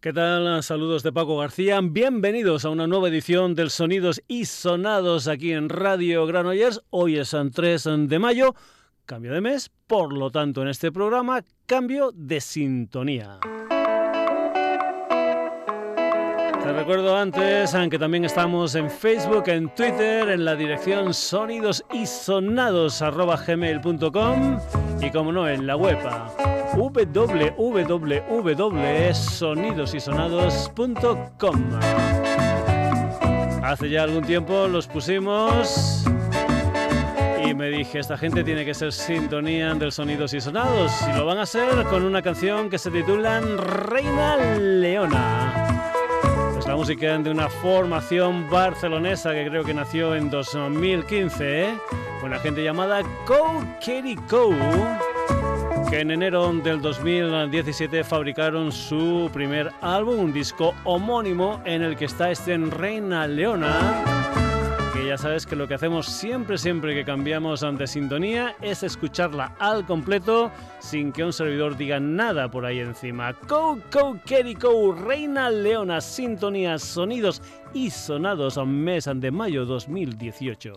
¿Qué tal? Saludos de Paco García. Bienvenidos a una nueva edición del Sonidos y Sonados aquí en Radio Granollers. Hoy es el 3 de mayo, cambio de mes, por lo tanto en este programa cambio de sintonía. Te recuerdo antes, aunque también estamos en Facebook, en Twitter, en la dirección sonidosisonados.gmail.com y como no, en la web www.sonidosisonados.com. Hace ya algún tiempo los pusimos y me dije, esta gente tiene que ser sintonía del Sonidos y Sonados y lo van a hacer con una canción que se titula Reina Leona. Es la música de una formación barcelonesa que creo que nació en 2015, ¿eh? la gente llamada Co Kerry Co que en enero del 2017 fabricaron su primer álbum, un disco homónimo en el que está este en Reina Leona. Que ya sabes que lo que hacemos siempre, siempre que cambiamos ante sintonía es escucharla al completo sin que un servidor diga nada por ahí encima. Co, co, co, Reina Leona, sintonía, sonidos y sonados a mes de mayo 2018.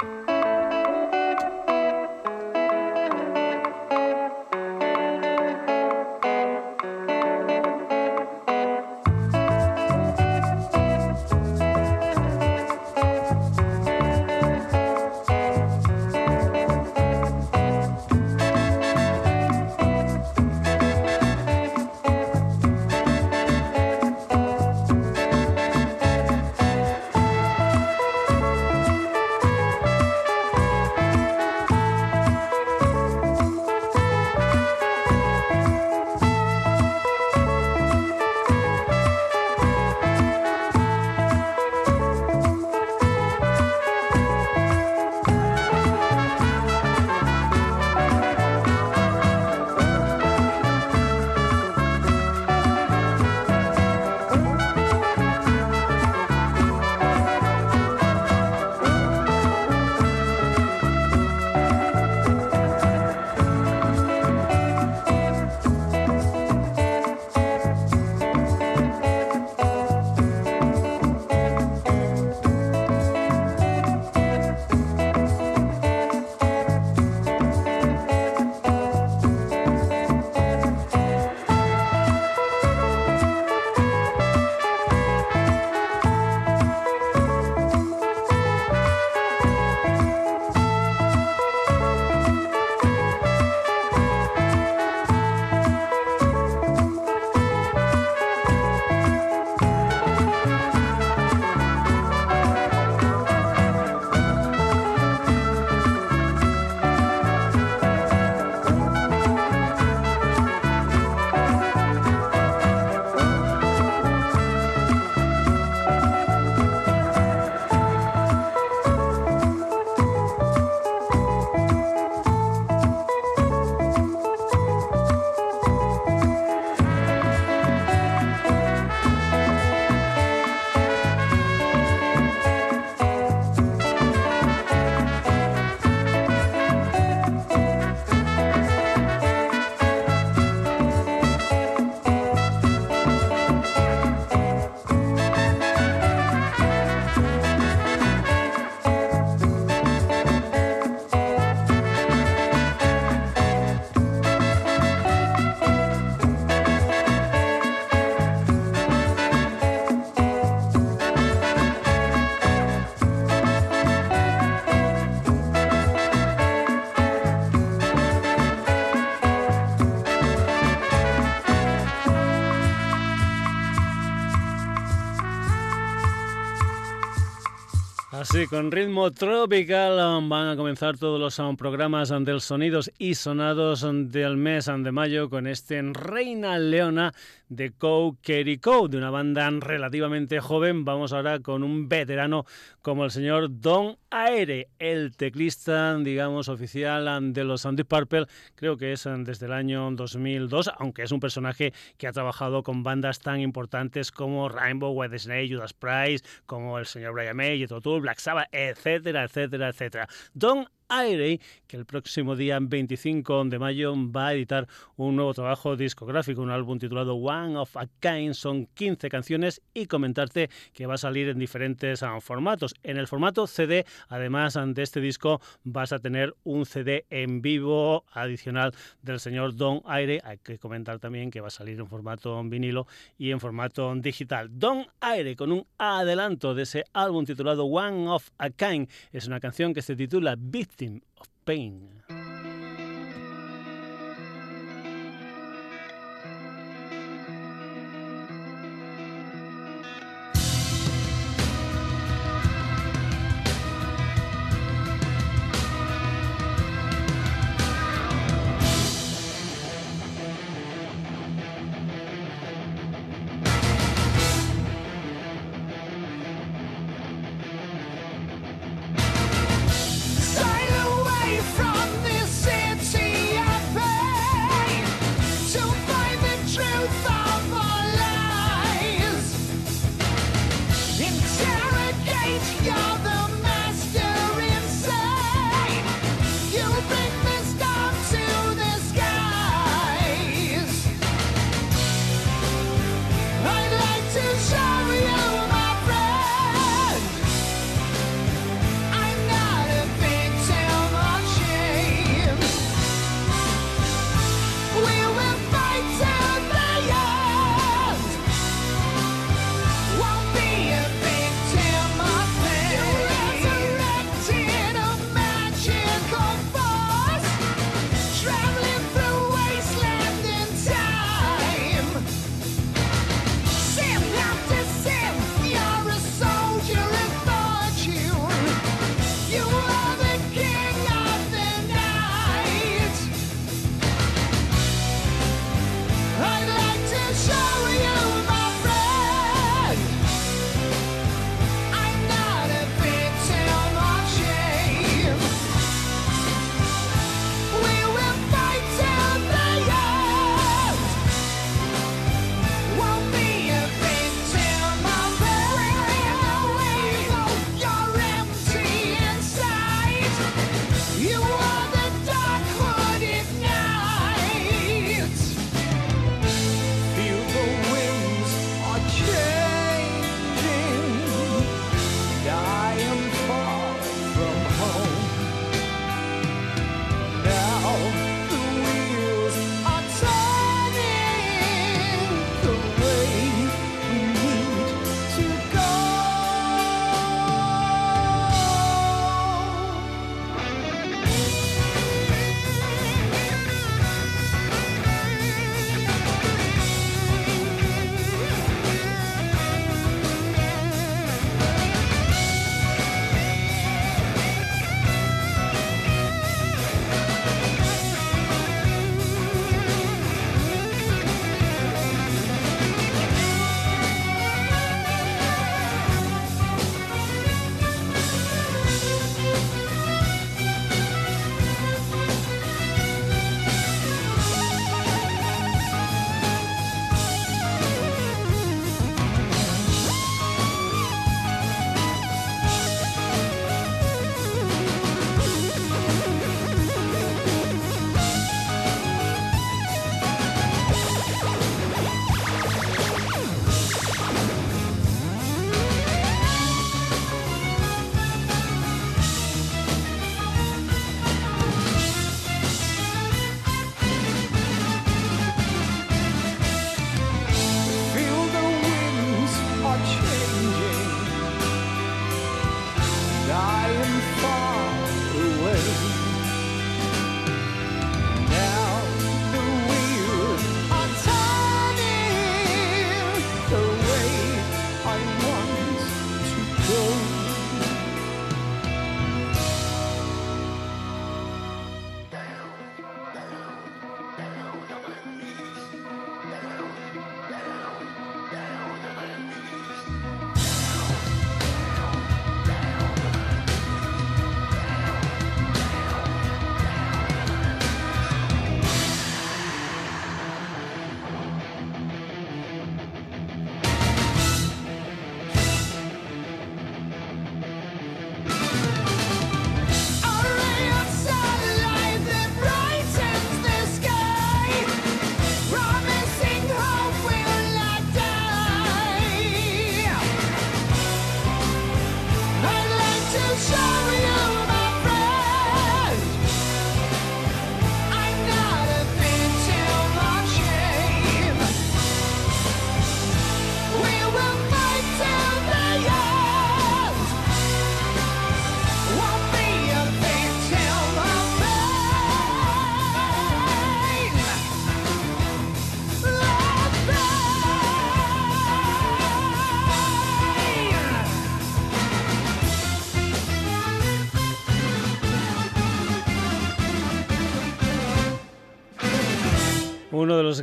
Sí, con ritmo tropical um, van a comenzar todos los um, programas um, del sonidos y sonados del mes de mayo con este Reina Leona de Co Kerry Co, de una banda relativamente joven. Vamos ahora con un veterano como el señor Don Aere, el teclista, digamos, oficial de los Deep Purple, creo que es desde el año 2002, aunque es un personaje que ha trabajado con bandas tan importantes como Rainbow, White Snake, Judas Price, como el señor Brian May, Jethro Tull, Etcétera, etcétera, etcétera. Don Aire, que el próximo día 25 de mayo va a editar un nuevo trabajo discográfico, un álbum titulado One of a Kind. Son 15 canciones y comentarte que va a salir en diferentes ah, formatos. En el formato CD, además de este disco, vas a tener un CD en vivo adicional del señor Don Aire. Hay que comentar también que va a salir en formato vinilo y en formato digital. Don Aire con un adelanto de ese álbum titulado One of a Kind. Es una canción que se titula Victim of Pain.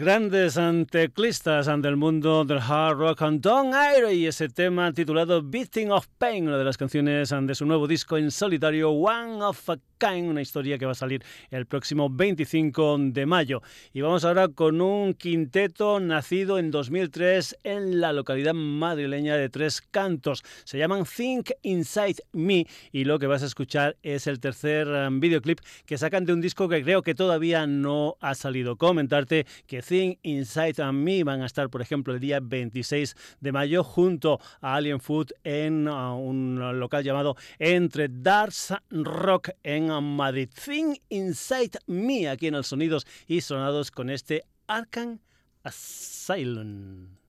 Grandes teclistas del mundo del hard rock, Don Aire, y ese tema titulado Beating of Pain, una de las canciones de su nuevo disco en solitario, One of a una historia que va a salir el próximo 25 de mayo. Y vamos ahora con un quinteto nacido en 2003 en la localidad madrileña de Tres Cantos. Se llaman Think Inside Me y lo que vas a escuchar es el tercer um, videoclip que sacan de un disco que creo que todavía no ha salido. Comentarte que Think Inside Me van a estar, por ejemplo, el día 26 de mayo junto a Alien Food en uh, un local llamado Entre Darts Rock en Madrid. Thing Inside Me, aquí en el Sonidos y Sonados con este Arkham Asylum.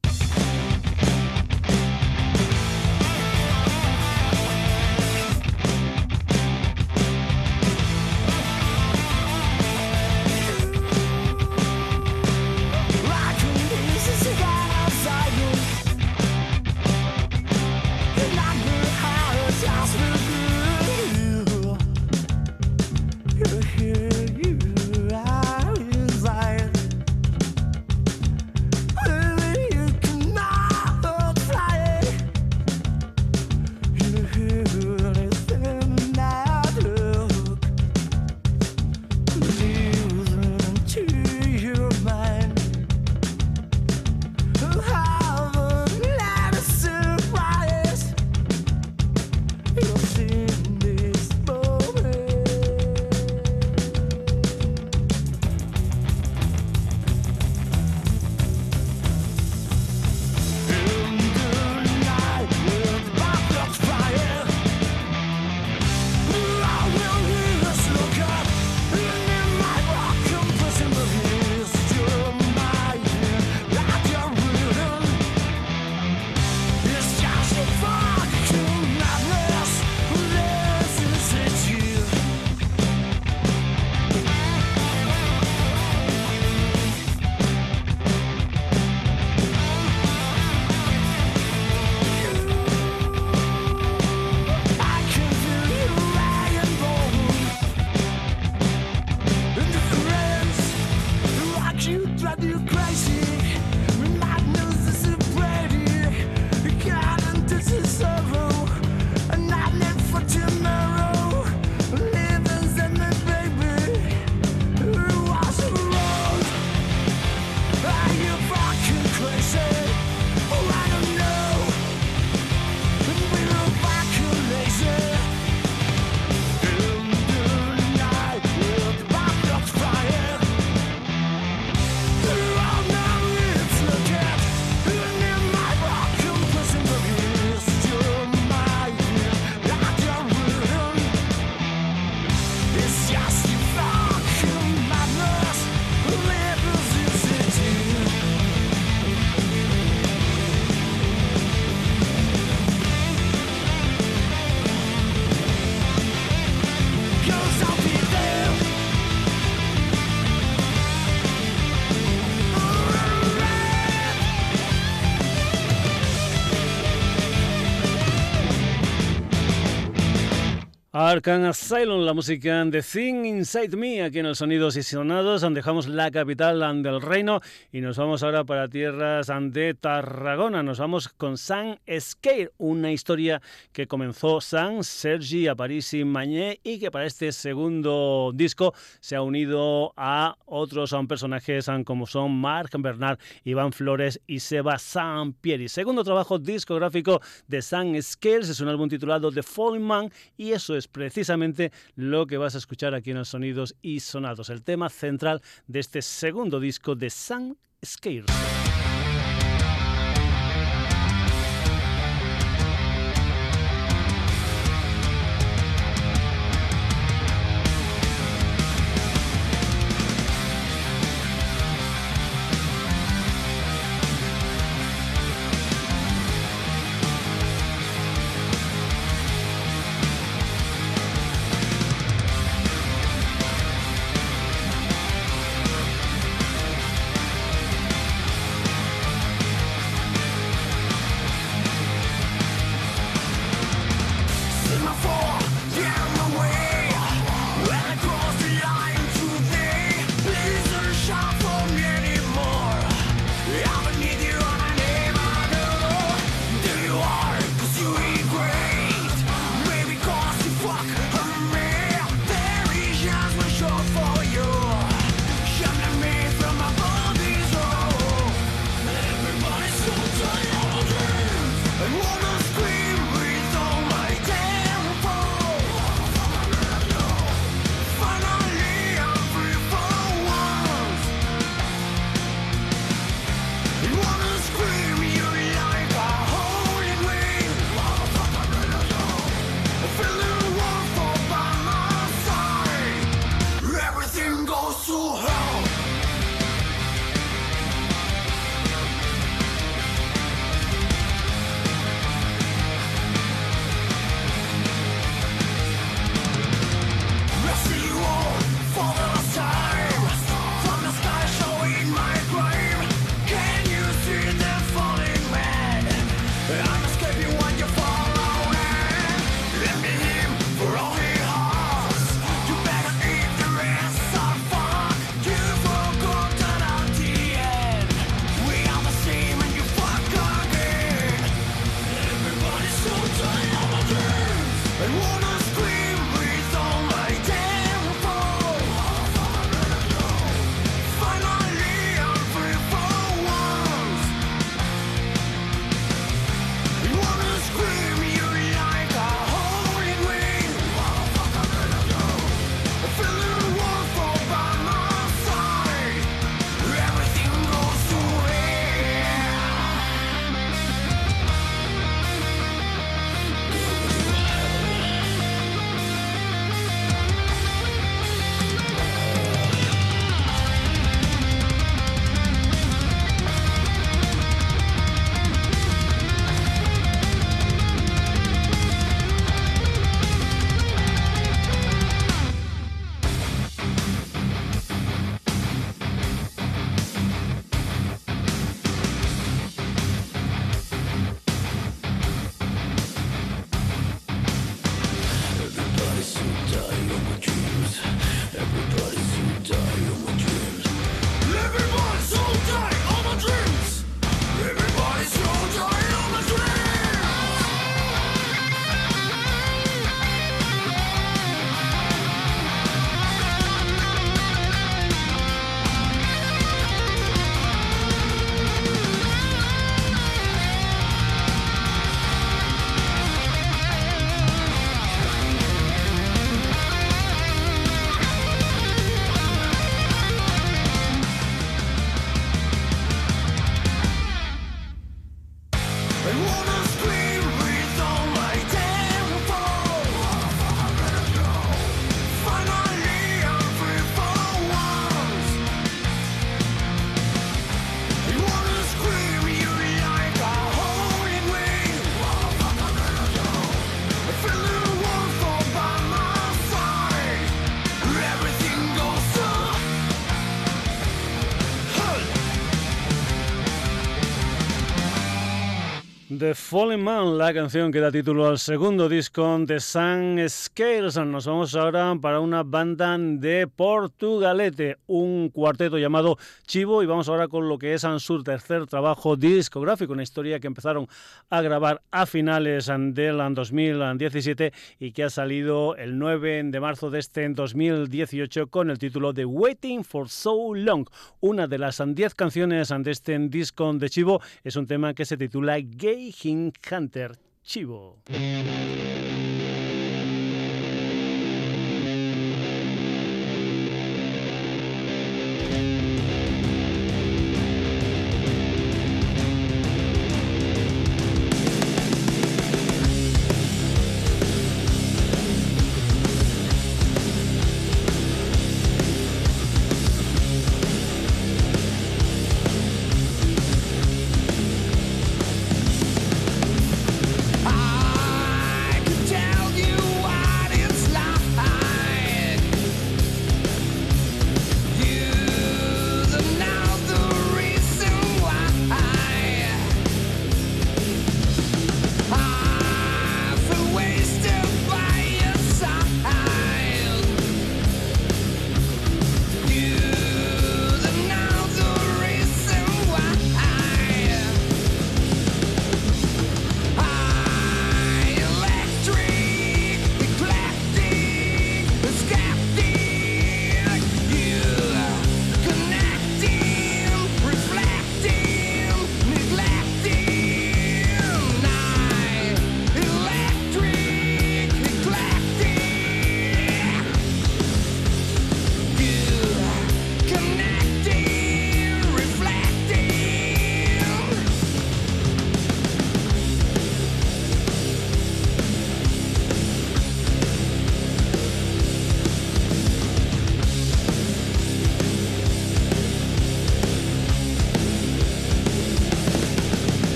Arkham Asylum, la música de Thing Inside Me, aquí en el Sonidos y Sonados. Dejamos la capital del reino y nos vamos ahora para tierras de Tarragona. Nos vamos con San Scare, una historia que comenzó San Sergi Parisi Mañé y que para este segundo disco se ha unido a otros personajes como son Marc Bernard, Iván Flores y Seba Sampieri. Segundo trabajo discográfico de San Scales es un álbum titulado The Falling Man y eso es precisamente lo que vas a escuchar aquí en los Sonidos y Sonados, el tema central de este segundo disco de Sun Scares. The Fallen Man, la canción que da título al segundo disco de Sun Scales. Nos vamos ahora para una banda de Portugalete, un cuarteto llamado Chivo, y vamos ahora con lo que es su tercer trabajo discográfico, una historia que empezaron a grabar a finales del 2017 y que ha salido el 9 de marzo de este 2018 con el título de Waiting for So Long. Una de las 10 canciones de este disco de Chivo es un tema que se titula Gay Hunter Chivo.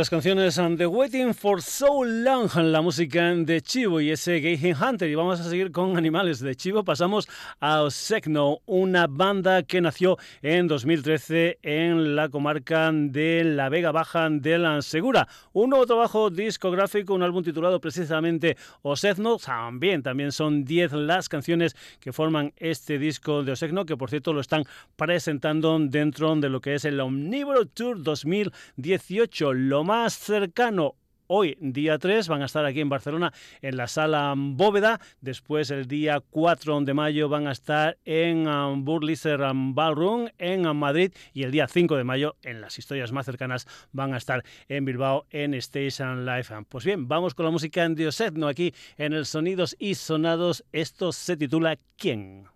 Las canciones The Waiting for So Long, la música de Chivo y ese Gay Hunter. Y vamos a seguir con animales de Chivo. Pasamos a Osecno, una banda que nació en 2013 en la comarca de la Vega Baja de la Segura. Un nuevo trabajo discográfico, un álbum titulado precisamente Osecno. También, también son 10 las canciones que forman este disco de Osecno, que por cierto lo están presentando dentro de lo que es el Omnívoro Tour 2018 lo más cercano hoy, día 3, van a estar aquí en Barcelona en la sala Bóveda. Después, el día 4 de mayo, van a estar en um, um, Ballroom en um, Madrid. Y el día 5 de mayo, en las historias más cercanas, van a estar en Bilbao en Station Live. Pues bien, vamos con la música en no aquí en el Sonidos y Sonados. Esto se titula ¿Quién?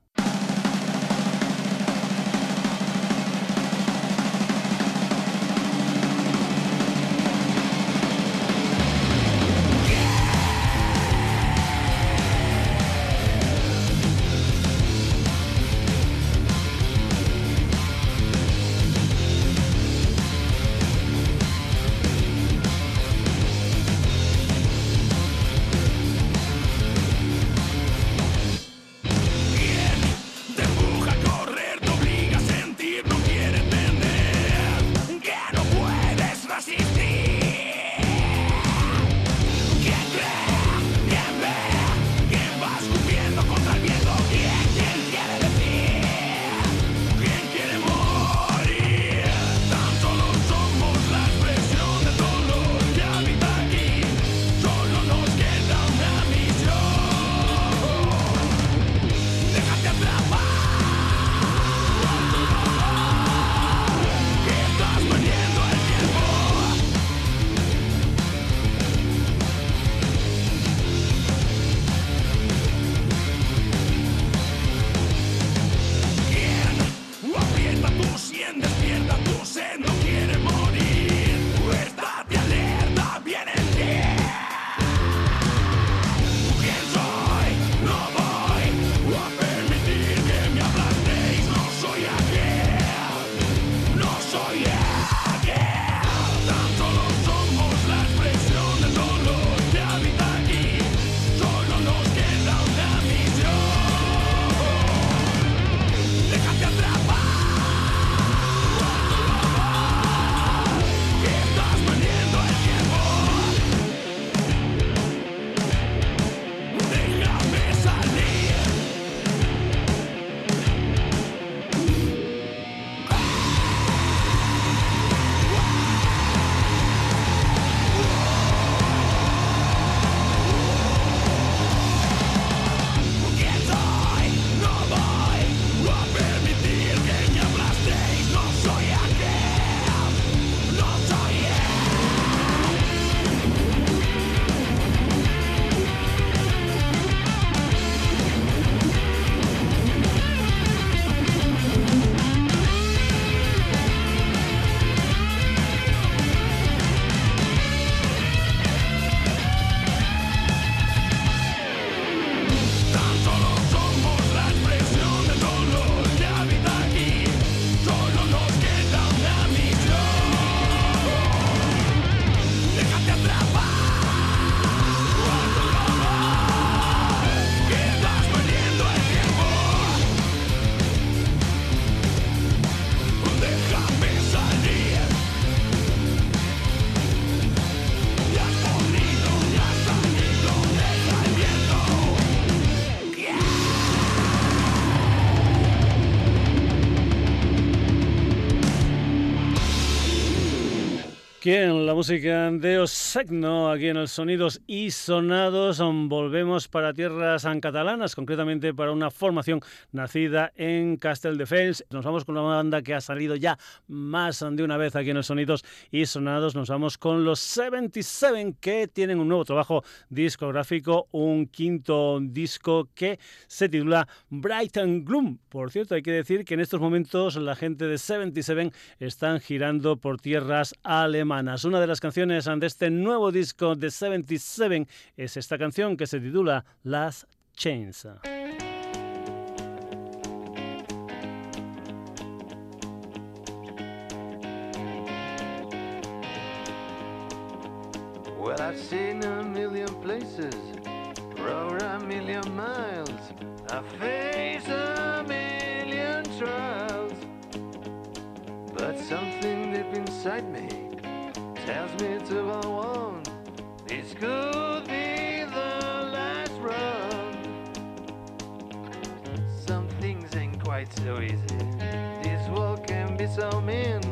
Música de Osegno, aquí en el Sonidos y Sonados, volvemos para tierras catalanas, concretamente para una formación nacida en Castelldefels. Nos vamos con una banda que ha salido ya más de una vez aquí en el Sonidos y Sonados. Nos vamos con los 77 que tienen un nuevo trabajo discográfico, un quinto disco que se titula Bright and Gloom. Por cierto, hay que decir que en estos momentos la gente de 77 están girando por tierras alemanas una de las canciones de este nuevo disco de 77 es esta canción que se titula Las Chains. Well, I've seen a million places, rode a million miles, I face a million trials, but something deep inside me. tells me to go on. This could be the last run. Some things ain't quite so easy. This world can be so mean,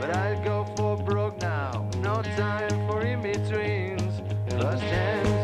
but I'll go for broke now. No time for in betweens. Lost chance.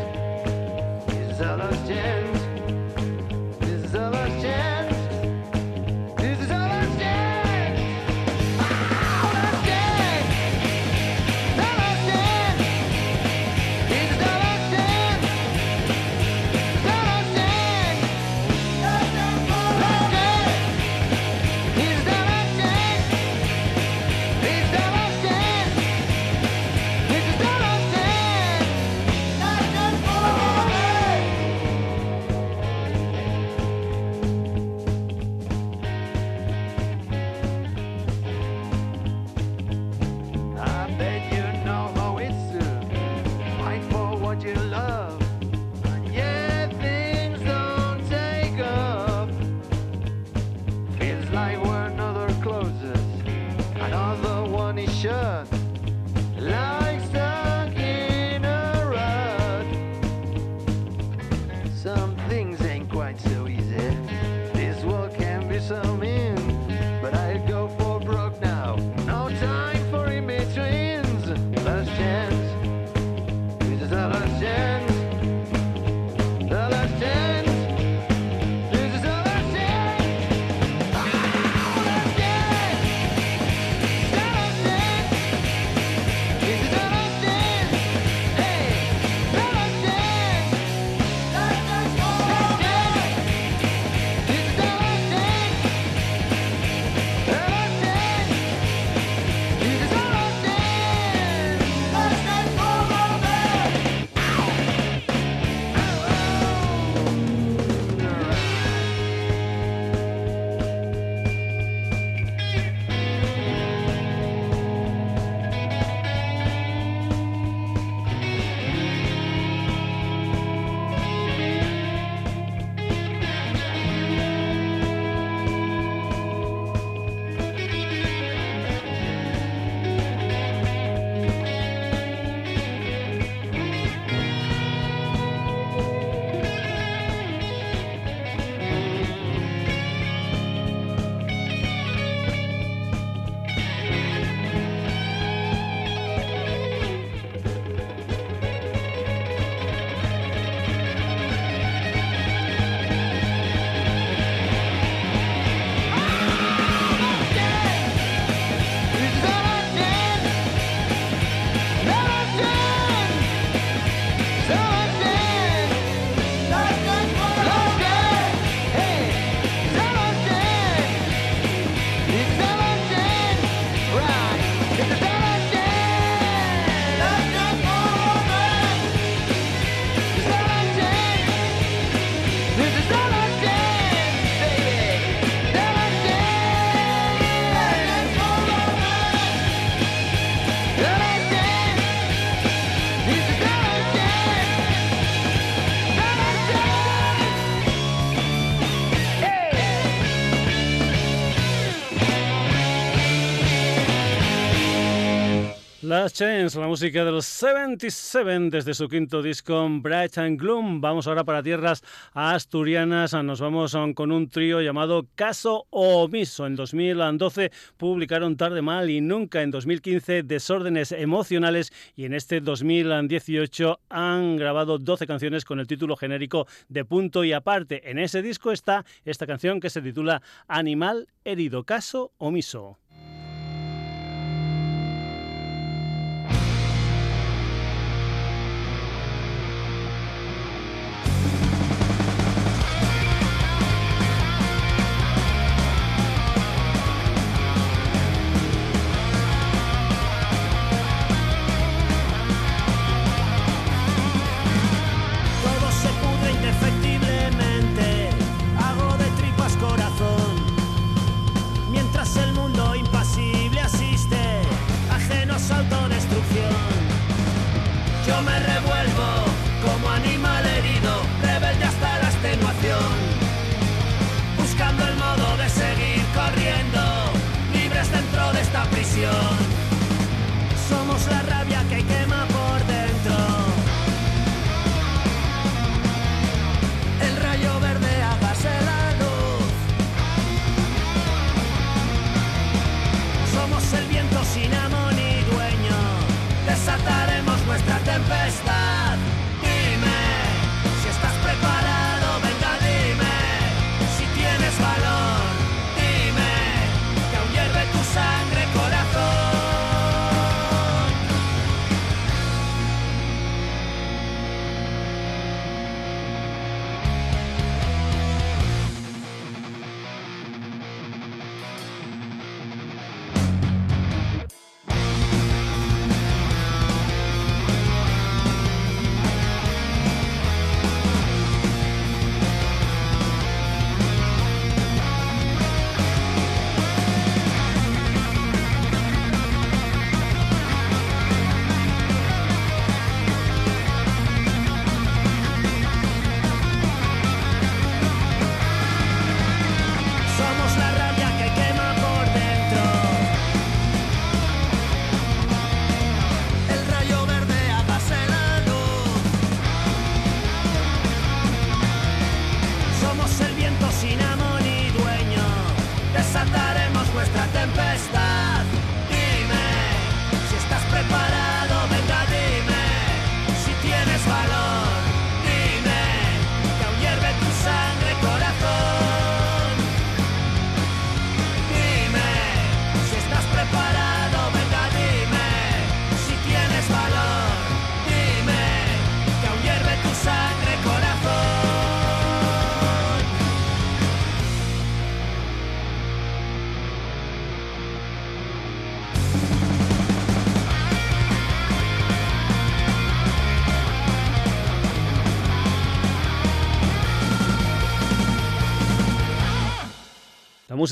Change, la música de los 77 desde su quinto disco Bright and Gloom. Vamos ahora para tierras asturianas. Nos vamos con un trío llamado Caso Omiso. En 2012 publicaron Tarde Mal y Nunca. En 2015 Desórdenes Emocionales. Y en este 2018 han grabado 12 canciones con el título genérico de Punto y Aparte. En ese disco está esta canción que se titula Animal Herido. Caso Omiso.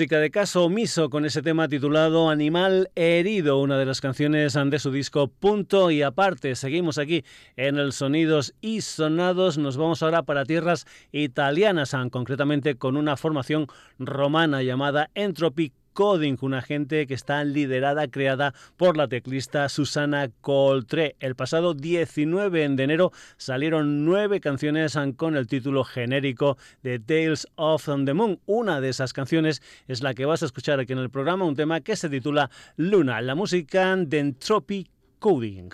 De Caso Omiso con ese tema titulado Animal Herido, una de las canciones de su disco Punto y aparte. Seguimos aquí en el Sonidos y Sonados. Nos vamos ahora para tierras italianas, concretamente con una formación romana llamada Entropy Coding, una gente que está liderada, creada por la teclista Susana Coltré. El pasado 19 de enero salieron nueve canciones con el título genérico de Tales of the Moon. Una de esas canciones es la que vas a escuchar aquí en el programa, un tema que se titula Luna, la música de Entropy Coding.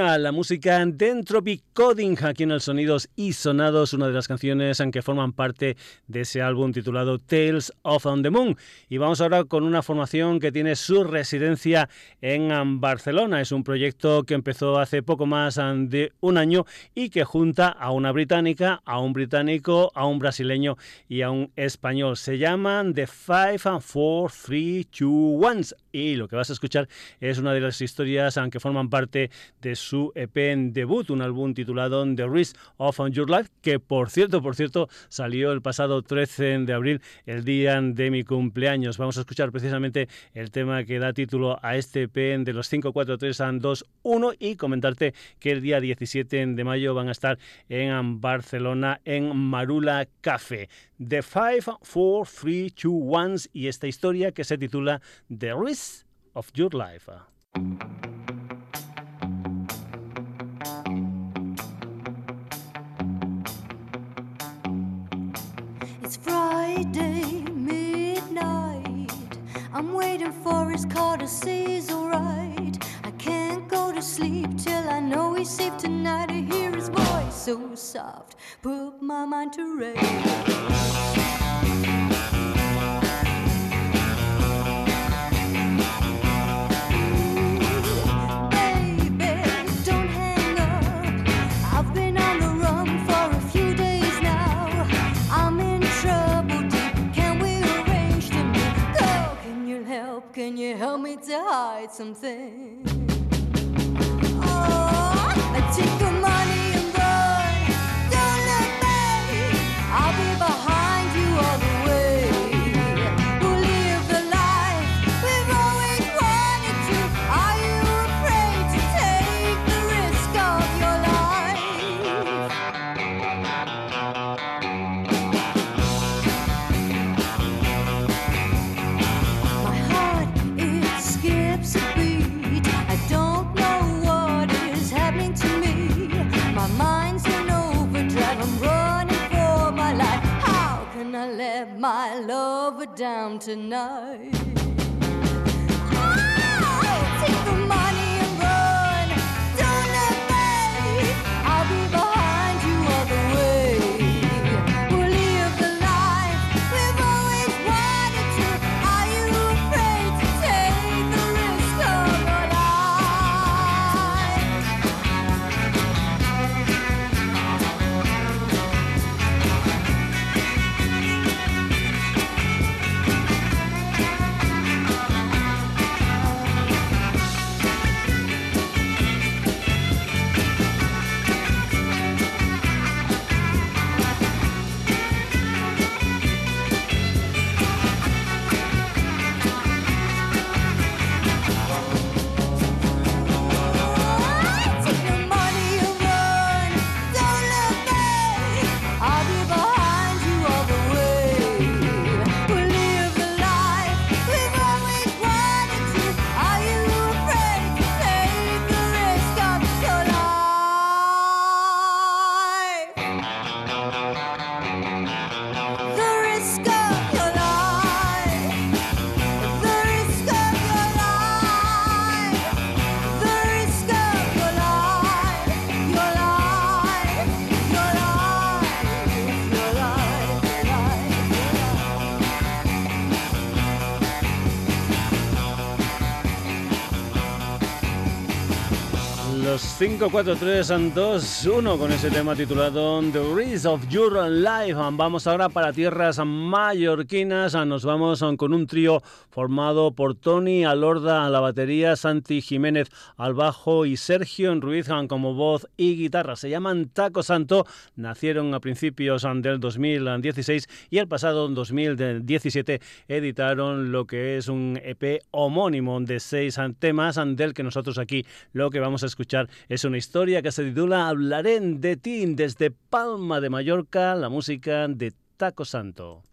La música de Entropy Coding aquí en el Sonidos y Sonados, una de las canciones en que forman parte de ese álbum titulado Tales of on the Moon. Y vamos ahora con una formación que tiene su residencia en Barcelona. Es un proyecto que empezó hace poco más de un año y que junta a una británica, a un británico, a un brasileño y a un español. Se llaman The Five and Four, Three, Two, Ones. Y lo que vas a escuchar es una de las historias que forman parte de su EP en debut, un álbum titulado The Risk of Your Life, que por cierto, por cierto, salió el pasado 13 de abril, el día de mi cumpleaños. Vamos a escuchar precisamente el tema que da título a este EP de los 5, 4, 3, 2, 1 y comentarte que el día 17 de mayo van a estar en Barcelona en Marula Café. The 5, 4, 3, 2, 1 y esta historia que se titula The Risk of Your Life. It's Friday midnight. I'm waiting for his car to he's alright. I can't go to sleep till I know he's safe tonight. I hear his voice so soft, put my mind to rest. Can you help me to hide something? Oh, I take the money my lover down tonight. Los 5, 4, 3, 2, 1 con ese tema titulado The Risk of Your Life. Vamos ahora para tierras mallorquinas. Nos vamos con un trío formado por Tony Alorda a la batería, Santi Jiménez al bajo y Sergio Ruiz como voz y guitarra. Se llaman Taco Santo. Nacieron a principios del 2016 y el pasado 2017 editaron lo que es un EP homónimo de seis temas del que nosotros aquí lo que vamos a escuchar es una historia que se titula Hablaré de ti desde Palma de Mallorca, la música de Taco Santo.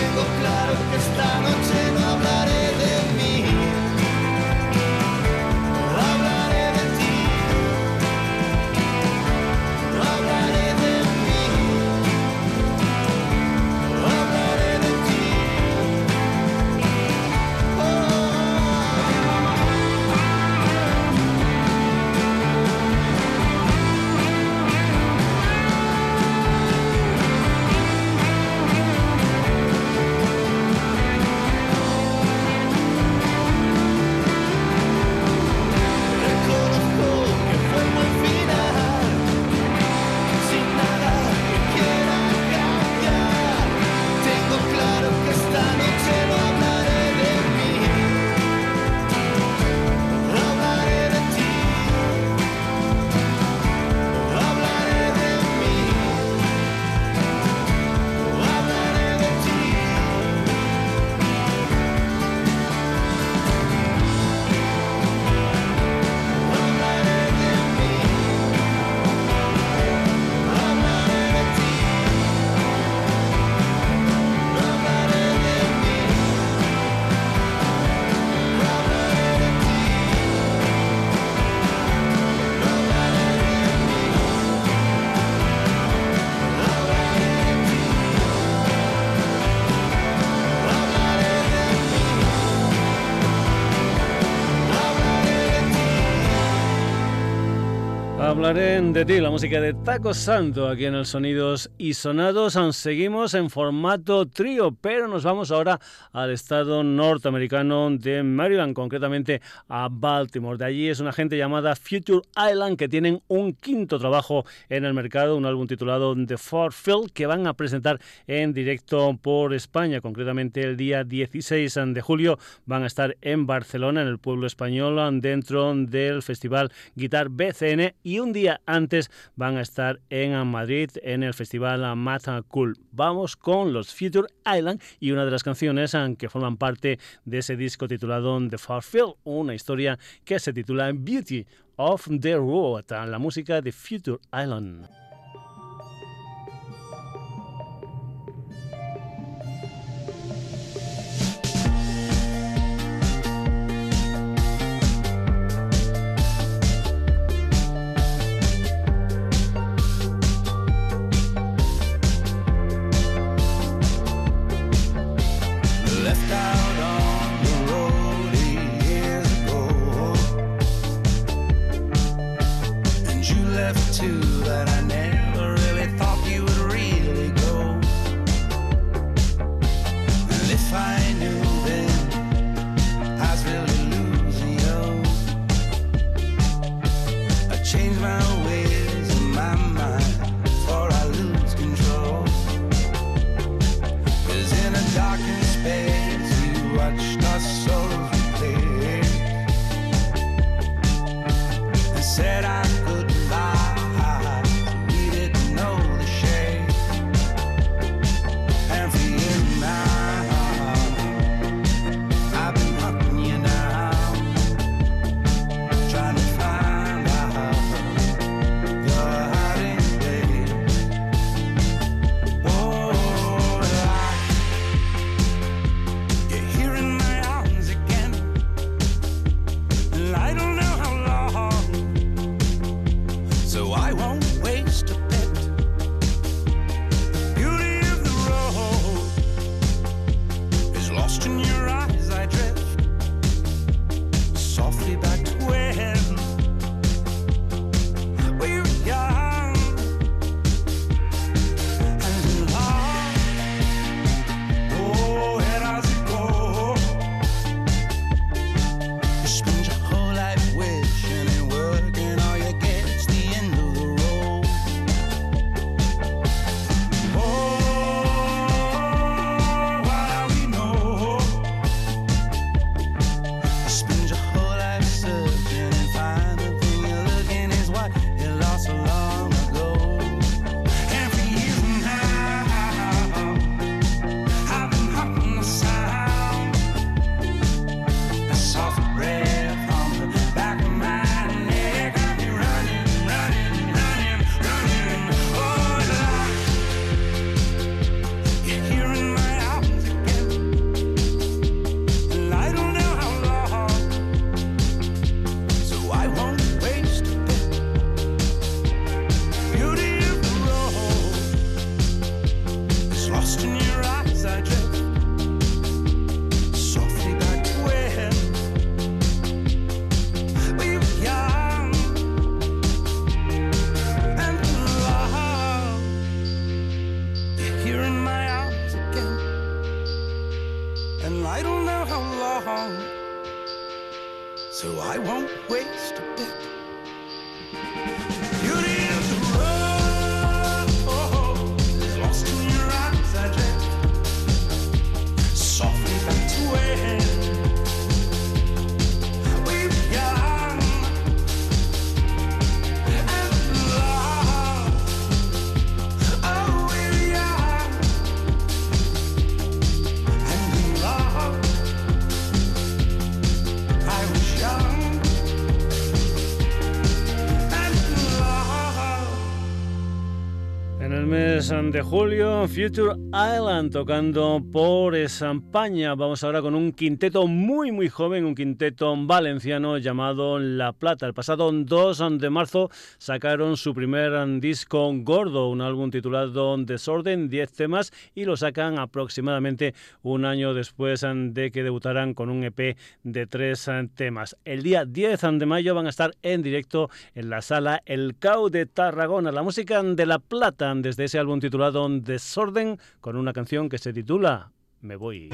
tengo claro que esta noche no habrá de ti, la música de Taco Santo aquí en el Sonidos y Sonados. Seguimos en formato trío, pero nos vamos ahora al estado norteamericano de Maryland, concretamente a Baltimore. De allí es una gente llamada Future Island que tienen un quinto trabajo en el mercado, un álbum titulado The Far Field que van a presentar en directo por España, concretamente el día 16 de julio. Van a estar en Barcelona, en el pueblo español, dentro del festival Guitar BCN y un día antes van a estar en Madrid en el festival Mata Cool. Vamos con los Future Island y una de las canciones que forman parte de ese disco titulado The Far Field, una historia que se titula Beauty of the Road, la música de Future Island. De julio, Future Island tocando por España. Vamos ahora con un quinteto muy muy joven, un quinteto valenciano llamado La Plata. El pasado 2 de marzo sacaron su primer disco gordo, un álbum titulado Desorden, 10 temas, y lo sacan aproximadamente un año después de que debutaran con un EP de 3 temas. El día 10 de mayo van a estar en directo en la sala El Cau de Tarragona. La música de La Plata desde ese álbum titulado Desorden con una canción que se titula Me voy.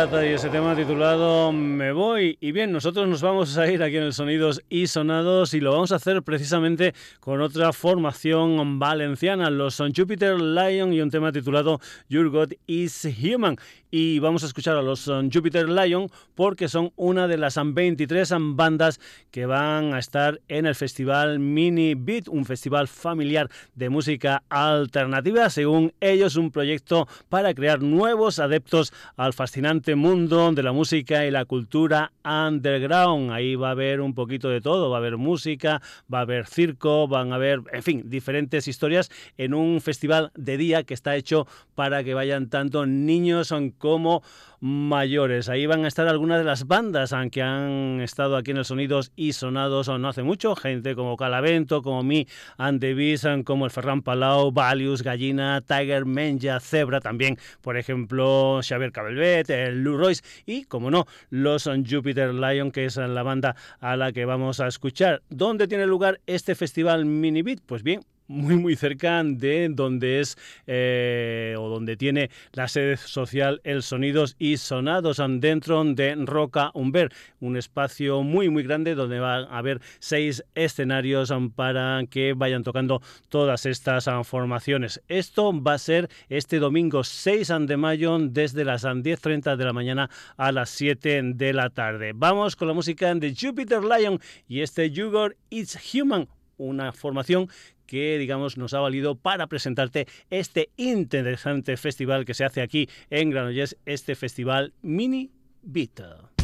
Y ese tema titulado Me voy. Y bien, nosotros nos vamos a ir aquí en el Sonidos y Sonados y lo vamos a hacer precisamente con otra formación valenciana, los son Jupiter Lion y un tema titulado Your God is Human y vamos a escuchar a los um, Jupiter Lion porque son una de las 23 bandas que van a estar en el festival Mini Beat, un festival familiar de música alternativa, según ellos un proyecto para crear nuevos adeptos al fascinante mundo de la música y la cultura underground. Ahí va a haber un poquito de todo, va a haber música, va a haber circo, van a haber, en fin, diferentes historias en un festival de día que está hecho para que vayan tanto niños como mayores. Ahí van a estar algunas de las bandas que han estado aquí en el Sonidos y Sonados no hace mucho, gente como Calavento, como Mi and the como el Ferran Palau, Valius, Gallina, Tiger, Menja, Zebra también, por ejemplo, Xavier Cabelvet, el Lou Royce y, como no, los Jupiter Lion, que es la banda a la que vamos a escuchar. ¿Dónde tiene lugar este festival Mini Beat? Pues bien, muy muy cerca de donde es eh, o donde tiene la sede social El Sonidos y Sonados dentro de Roca Humber, un espacio muy muy grande donde va a haber seis escenarios para que vayan tocando todas estas formaciones. Esto va a ser este domingo 6 de mayo desde las 10.30 de la mañana a las 7 de la tarde. Vamos con la música de Jupiter Lion y este Jugor It's Human, una formación que digamos nos ha valido para presentarte este interesante festival que se hace aquí en Granollers, este festival Mini Beat.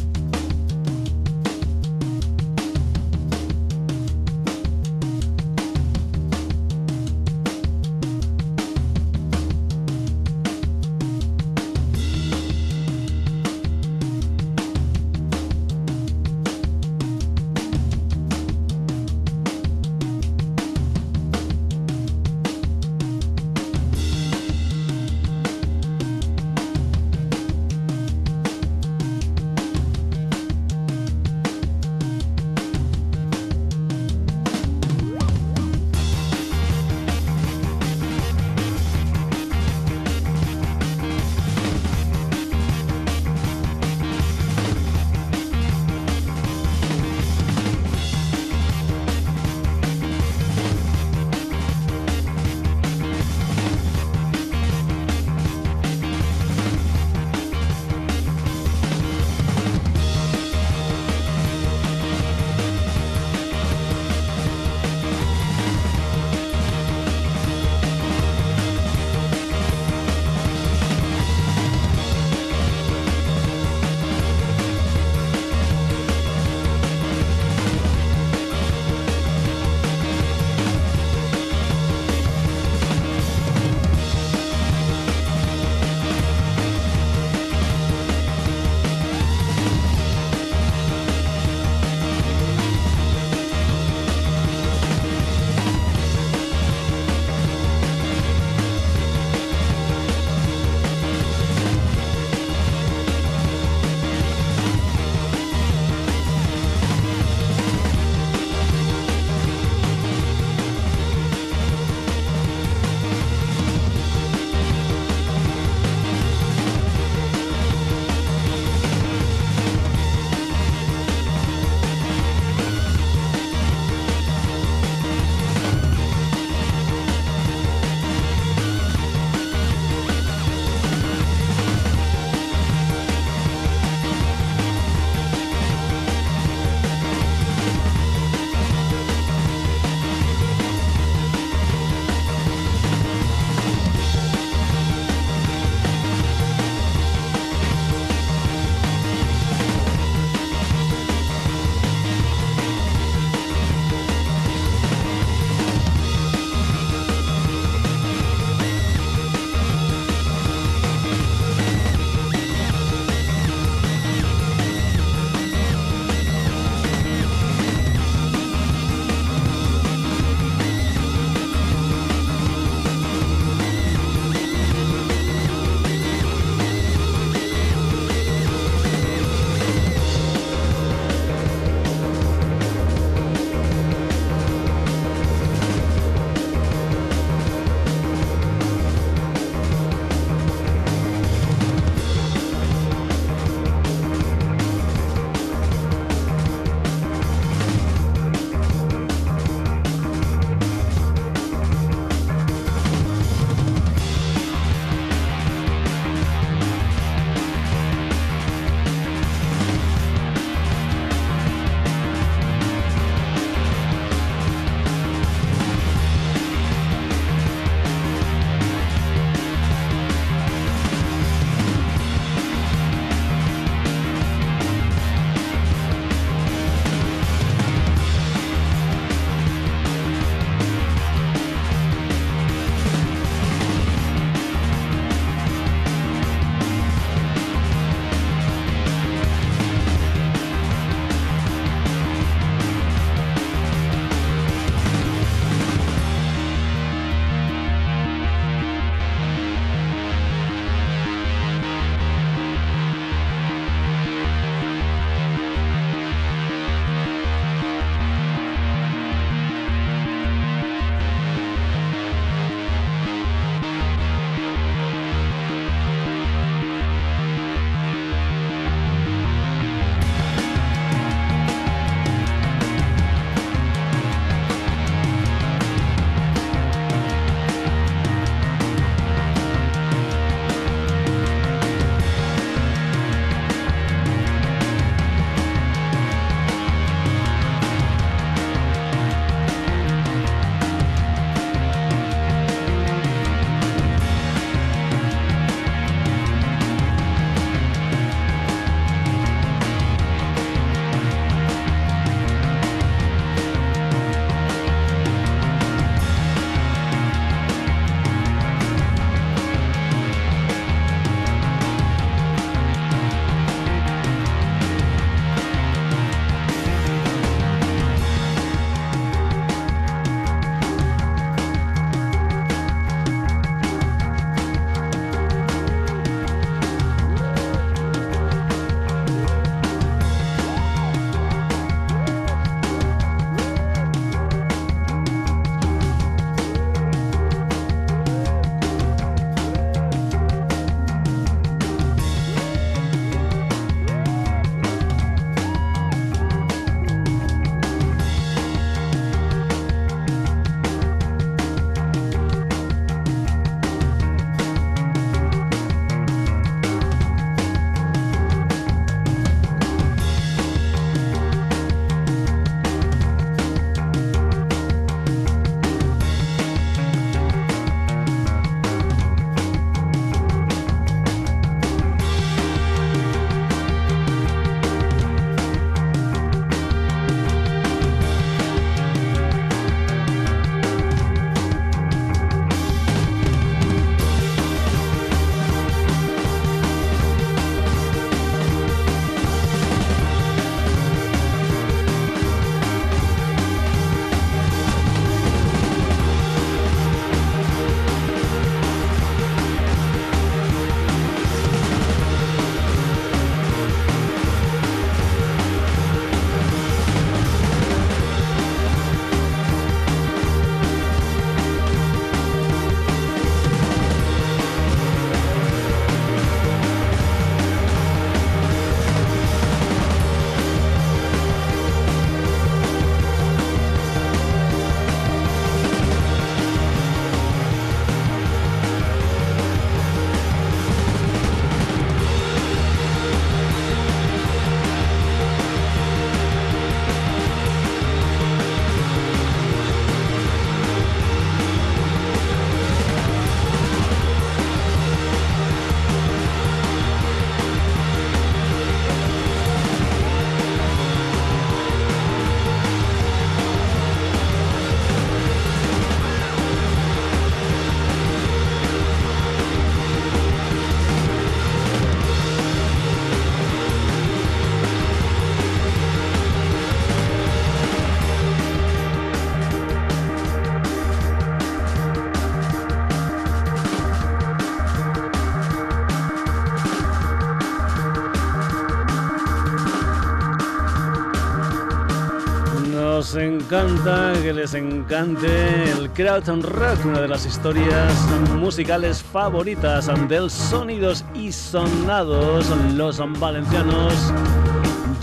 Encanta, que les encante el Crowd Rock, una de las historias musicales favoritas del Sonidos y Sonados, los valencianos.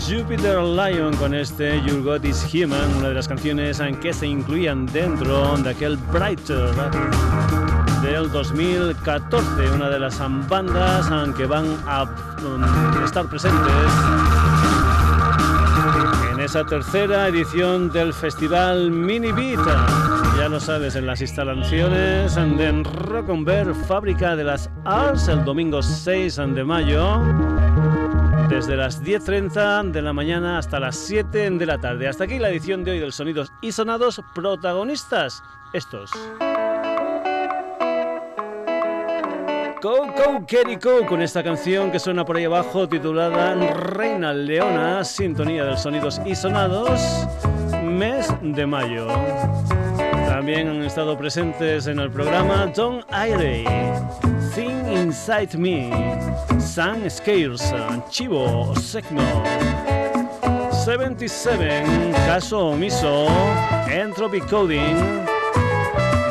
Jupiter Lion con este Your God is Human, una de las canciones en que se incluían dentro de aquel Brighter del 2014, una de las bandas que van a mm, estar presentes en esa tercera edición del festival Mini Beat. Ya lo sabes, en las instalaciones de Rock on Bear, fábrica de las Arts, el domingo 6 de mayo desde las 10.30 de la mañana hasta las 7 de la tarde. Hasta aquí la edición de hoy del Sonidos y Sonados, protagonistas estos. Kerry Go, con esta canción que suena por ahí abajo titulada Reina Leona, sintonía del Sonidos y Sonados, mes de mayo. También han estado presentes en el programa Don Aire, Thing Inside Me, Sam Scares, Chivo Secno, 77, Caso Omiso, Entropy Coding,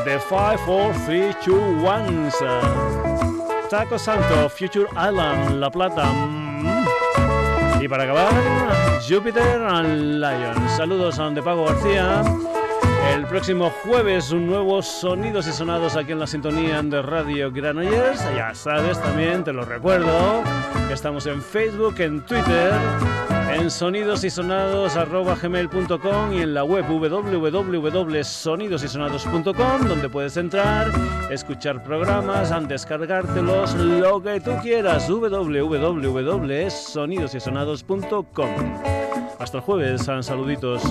The 54321, Taco Santo, Future Island, La Plata. Mm. Y para acabar, Jupiter and Lion. Saludos a De Pago García. El próximo jueves un nuevo Sonidos y Sonados aquí en la sintonía de Radio Granollers. Ya sabes también, te lo recuerdo, que estamos en Facebook, en Twitter, en sonidosysonados.gmail.com y en la web www.sonidosysonados.com donde puedes entrar, escuchar programas, descargártelos, lo que tú quieras, www.sonidosysonados.com. Hasta el jueves, saluditos.